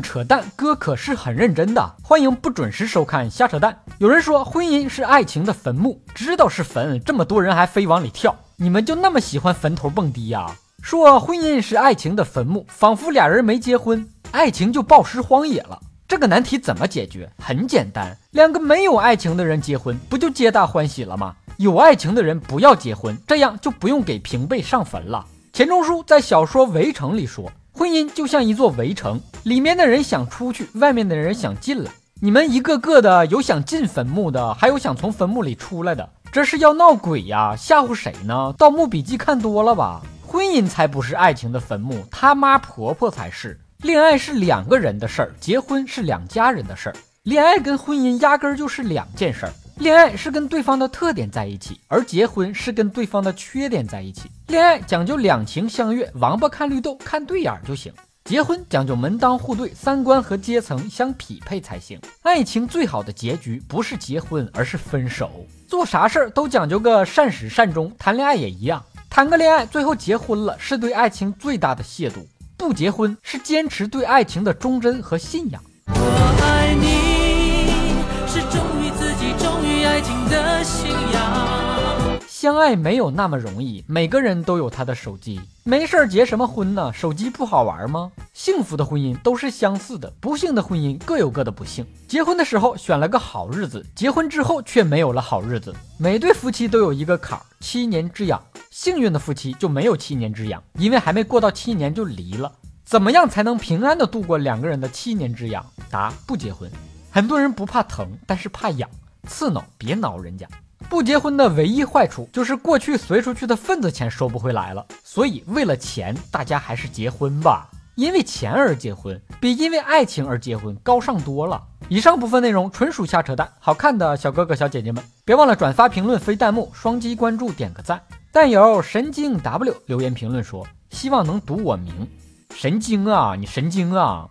扯淡，哥可是很认真的。欢迎不准时收看瞎扯淡。有人说婚姻是爱情的坟墓，知道是坟，这么多人还非往里跳，你们就那么喜欢坟头蹦迪呀？说婚姻是爱情的坟墓，仿佛俩人没结婚，爱情就暴尸荒野了。这个难题怎么解决？很简单，两个没有爱情的人结婚，不就皆大欢喜了吗？有爱情的人不要结婚，这样就不用给平辈上坟了。钱钟书在小说《围城》里说。婚姻就像一座围城，里面的人想出去，外面的人想进来。你们一个个的有想进坟墓的，还有想从坟墓里出来的，这是要闹鬼呀？吓唬谁呢？《盗墓笔记》看多了吧？婚姻才不是爱情的坟墓，他妈婆婆才是。恋爱是两个人的事儿，结婚是两家人的事儿。恋爱跟婚姻压根儿就是两件事儿。恋爱是跟对方的特点在一起，而结婚是跟对方的缺点在一起。恋爱讲究两情相悦，王八看绿豆，看对眼就行；结婚讲究门当户对，三观和阶层相匹配才行。爱情最好的结局不是结婚，而是分手。做啥事儿都讲究个善始善终，谈恋爱也一样，谈个恋爱最后结婚了，是对爱情最大的亵渎；不结婚是坚持对爱情的忠贞和信仰。我爱你，是忠于自己，忠于爱情的信仰。相爱没有那么容易，每个人都有他的手机，没事儿结什么婚呢？手机不好玩吗？幸福的婚姻都是相似的，不幸的婚姻各有各的不幸。结婚的时候选了个好日子，结婚之后却没有了好日子。每对夫妻都有一个坎儿，七年之痒。幸运的夫妻就没有七年之痒，因为还没过到七年就离了。怎么样才能平安的度过两个人的七年之痒？答：不结婚。很多人不怕疼，但是怕痒，刺挠，别挠人家。不结婚的唯一坏处就是过去随出去的份子钱收不回来了，所以为了钱，大家还是结婚吧。因为钱而结婚，比因为爱情而结婚高尚多了。以上部分内容纯属瞎扯淡，好看的小哥哥小姐姐们，别忘了转发、评论、飞弹幕、双击关注、点个赞。但有神经 W 留言评论说，希望能读我名。神经啊，你神经啊！